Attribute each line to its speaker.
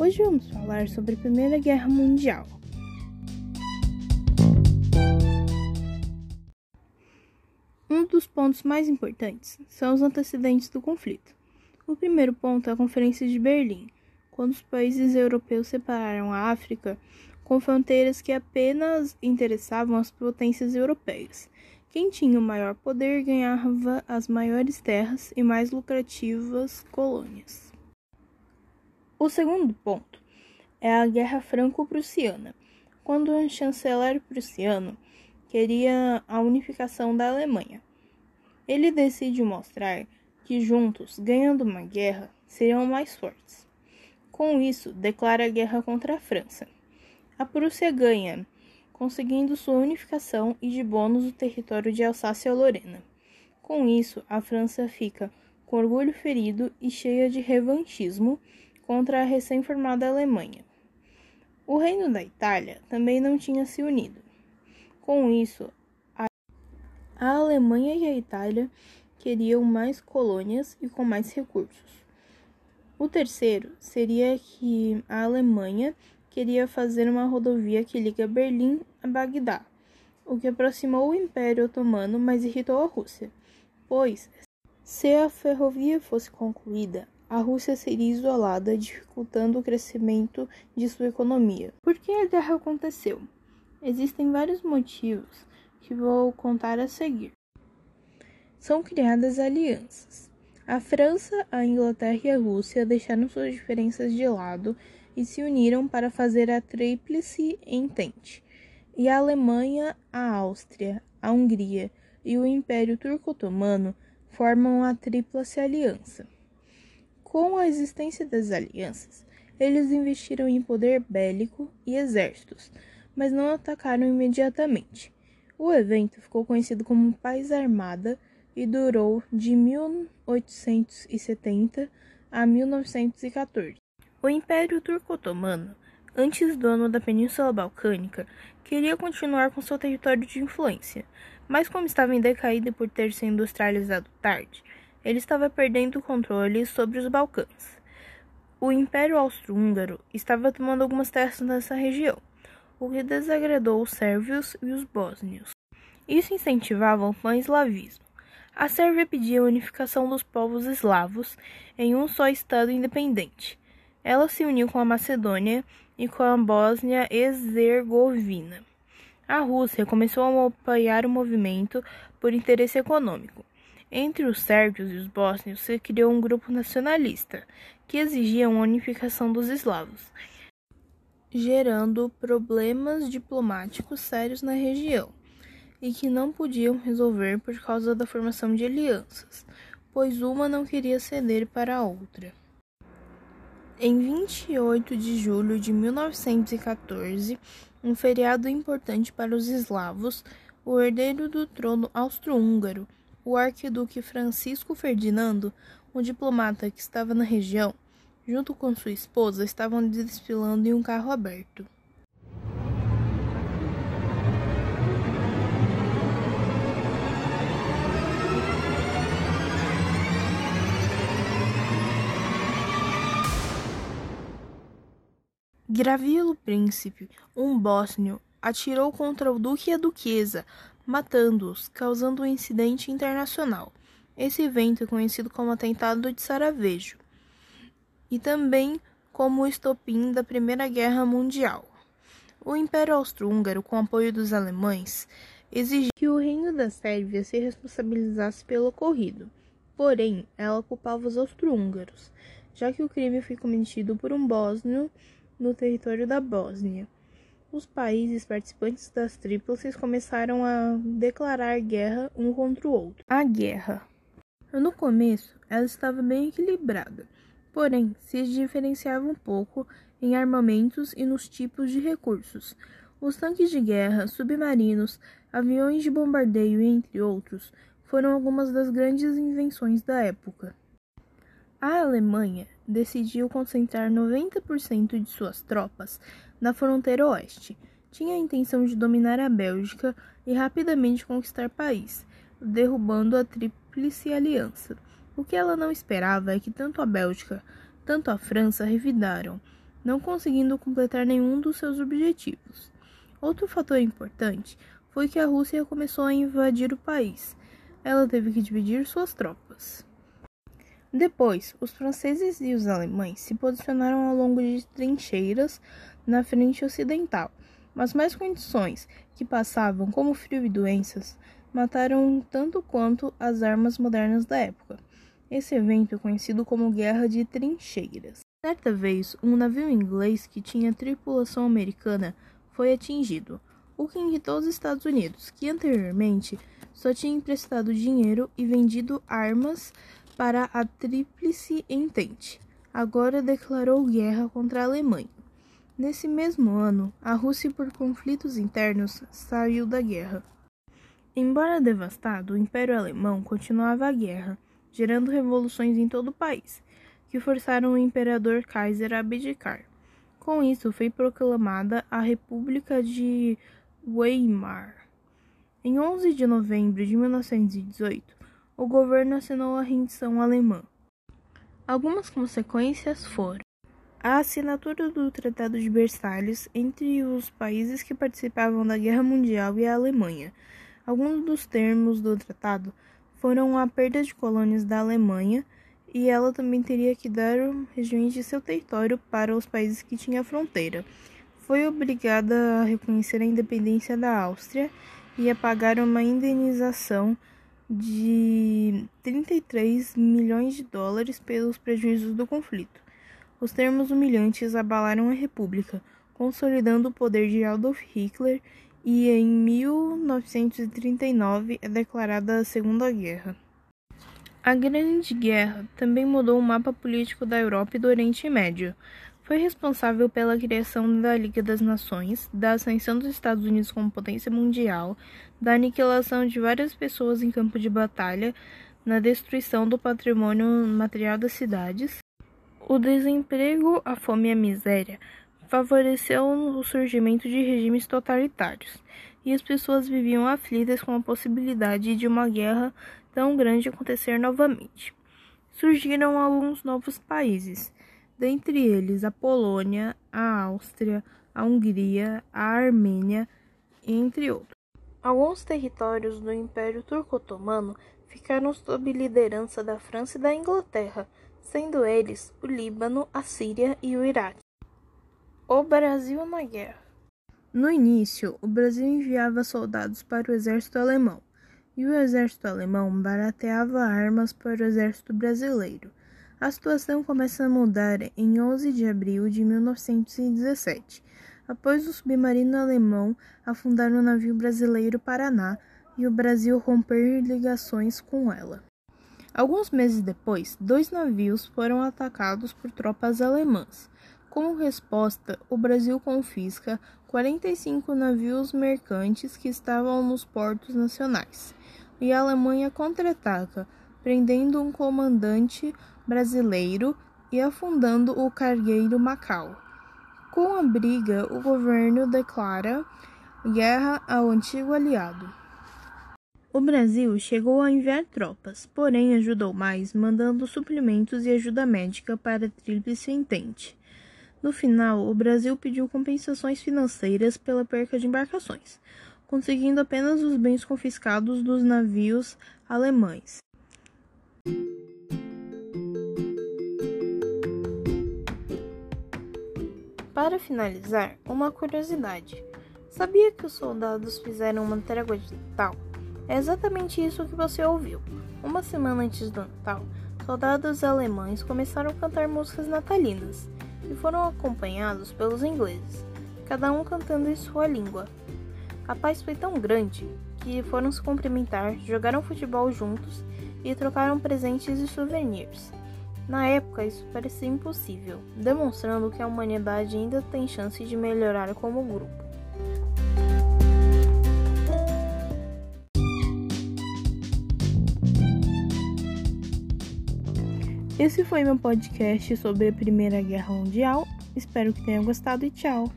Speaker 1: Hoje vamos falar sobre a Primeira Guerra Mundial. Um dos pontos mais importantes são os antecedentes do conflito. O primeiro ponto é a Conferência de Berlim, quando os países europeus separaram a África com fronteiras que apenas interessavam as potências europeias. Quem tinha o maior poder ganhava as maiores terras e mais lucrativas colônias. O segundo ponto é a Guerra Franco-Prussiana, quando o chanceler prussiano queria a unificação da Alemanha. Ele decide mostrar que juntos, ganhando uma guerra, seriam mais fortes. Com isso, declara guerra contra a França. A Prússia ganha, conseguindo sua unificação e de bônus o território de Alsácia-Lorena. Com isso, a França fica com orgulho ferido e cheia de revanchismo contra a recém-formada Alemanha. O reino da Itália também não tinha se unido. Com isso, a, Alemanha e a Itália queriam mais colônias e com mais recursos. O terceiro seria que a Alemanha queria fazer uma rodovia que liga Berlim a Bagdá, o que aproximou o Império Otomano, mas irritou a Rússia, pois, se a ferrovia fosse concluída, a Rússia seria isolada, dificultando o crescimento de sua economia. Por que a guerra aconteceu? Existem vários motivos que vou contar a seguir. São criadas alianças. A França, a Inglaterra e a Rússia deixaram suas diferenças de lado e se uniram para fazer a Tríplice Entente. E a Alemanha, a Áustria, a Hungria e o Império Turco-Otomano formam a Tríplice Aliança. Com a existência das alianças, eles investiram em poder bélico e exércitos, mas não atacaram imediatamente. O evento ficou conhecido como Paz Armada e durou de 1870 a 1914. O Império Turco-Otomano, antes dono da Península Balcânica, queria continuar com seu território de influência, mas como estava em decaída por ter se industrializado tarde, ele estava perdendo o controle sobre os Balcãs. O Império Austro-Húngaro estava tomando algumas terras nessa região, o que desagradou os sérvios e os bósnios. Isso incentivava o pan-eslavismo. A Sérvia pedia a unificação dos povos eslavos em um só Estado independente. Ela se uniu com a Macedônia e com a Bósnia-Herzegovina. A Rússia começou a apoiar o movimento por interesse econômico. Entre os sérvios e os bósnios se criou um grupo nacionalista que exigia a unificação dos eslavos, gerando problemas diplomáticos sérios na região e que não podiam resolver por causa da formação de alianças, pois uma não queria ceder para a outra. Em 28 de julho de 1914, um feriado importante para os eslavos, o herdeiro do trono austro-húngaro, o arquiduque Francisco Ferdinando, um diplomata que estava na região, junto com sua esposa, estavam desfilando em um carro aberto. Gravilo Príncipe, um bósnio, atirou contra o duque e a duquesa, matando-os, causando um incidente internacional. Esse evento é conhecido como Atentado de Sarajevo e também como o estopim da Primeira Guerra Mundial. O Império Austro-Húngaro, com apoio dos alemães, exigiu que o Reino da Sérvia se responsabilizasse pelo ocorrido. Porém, ela culpava os austro-húngaros, já que o crime foi cometido por um bósnio no território da Bósnia. Os países participantes das tríplices começaram a declarar guerra um contra o outro. A guerra. No começo, ela estava bem equilibrada, porém se diferenciava um pouco em armamentos e nos tipos de recursos. Os tanques de guerra, submarinos, aviões de bombardeio, entre outros, foram algumas das grandes invenções da época. A Alemanha decidiu concentrar 90% de suas tropas na fronteira oeste. Tinha a intenção de dominar a Bélgica e rapidamente conquistar o país, derrubando a Tríplice Aliança. O que ela não esperava é que tanto a Bélgica quanto a França revidaram. não conseguindo completar nenhum dos seus objetivos. Outro fator importante foi que a Rússia começou a invadir o país. Ela teve que dividir suas tropas. Depois, os franceses e os alemães se posicionaram ao longo de trincheiras na frente ocidental, mas mais condições que passavam como frio e doenças mataram tanto quanto as armas modernas da época. Esse evento é conhecido como Guerra de Trincheiras. Certa vez, um navio inglês que tinha tripulação americana foi atingido, o que irritou os Estados Unidos, que anteriormente só tinha emprestado dinheiro e vendido armas para a Tríplice Entente. Agora declarou guerra contra a Alemanha. Nesse mesmo ano, a Rússia, por conflitos internos, saiu da guerra. Embora devastado, o Império Alemão continuava a guerra, gerando revoluções em todo o país, que forçaram o imperador Kaiser a abdicar. Com isso, foi proclamada a República de Weimar. Em 11 de novembro de 1918, o governo assinou a rendição alemã. Algumas consequências foram a assinatura do Tratado de Versalhes entre os países que participavam da Guerra Mundial e a Alemanha. Alguns dos termos do tratado foram a perda de colônias da Alemanha e ela também teria que dar regiões de seu território para os países que tinham fronteira. Foi obrigada a reconhecer a independência da Áustria e a pagar uma indenização de 33 milhões de dólares pelos prejuízos do conflito. Os termos humilhantes abalaram a República, consolidando o poder de Adolf Hitler, e em 1939 é declarada a Segunda Guerra. A Grande Guerra também mudou o mapa político da Europa e do Oriente Médio. Foi responsável pela criação da Liga das Nações, da ascensão dos Estados Unidos como potência mundial, da aniquilação de várias pessoas em campo de batalha, na destruição do patrimônio material das cidades. O desemprego, a fome e a miséria favoreceu o surgimento de regimes totalitários, e as pessoas viviam aflitas com a possibilidade de uma guerra tão grande acontecer novamente. Surgiram alguns novos países, dentre eles a Polônia, a Áustria, a Hungria, a Armênia, entre outros. Alguns territórios do Império Turco-Otomano ficaram sob liderança da França e da Inglaterra, sendo eles o Líbano, a Síria e o Iraque. O Brasil na guerra. No início, o Brasil enviava soldados para o exército alemão, e o exército alemão barateava armas para o exército brasileiro. A situação começa a mudar em 11 de abril de 1917, após o submarino alemão afundar o navio brasileiro Paraná e o Brasil romper ligações com ela. Alguns meses depois, dois navios foram atacados por tropas alemãs. Como resposta, o Brasil confisca 45 navios mercantes que estavam nos portos nacionais, e a Alemanha contra-ataca, prendendo um comandante brasileiro e afundando o cargueiro Macau. Com a briga, o governo declara guerra ao antigo aliado. O Brasil chegou a enviar tropas, porém ajudou mais mandando suprimentos e ajuda médica para a Tríplice Entente. No final, o Brasil pediu compensações financeiras pela perca de embarcações, conseguindo apenas os bens confiscados dos navios alemães. Para finalizar, uma curiosidade. Sabia que os soldados fizeram uma trégua de Natal? É exatamente isso que você ouviu. Uma semana antes do Natal, soldados alemães começaram a cantar músicas natalinas e foram acompanhados pelos ingleses, cada um cantando em sua língua. A paz foi tão grande que foram se cumprimentar, jogaram futebol juntos e trocaram presentes e souvenirs. Na época, isso parecia impossível, demonstrando que a humanidade ainda tem chance de melhorar como grupo. Esse foi meu podcast sobre a Primeira Guerra Mundial. Espero que tenham gostado e tchau!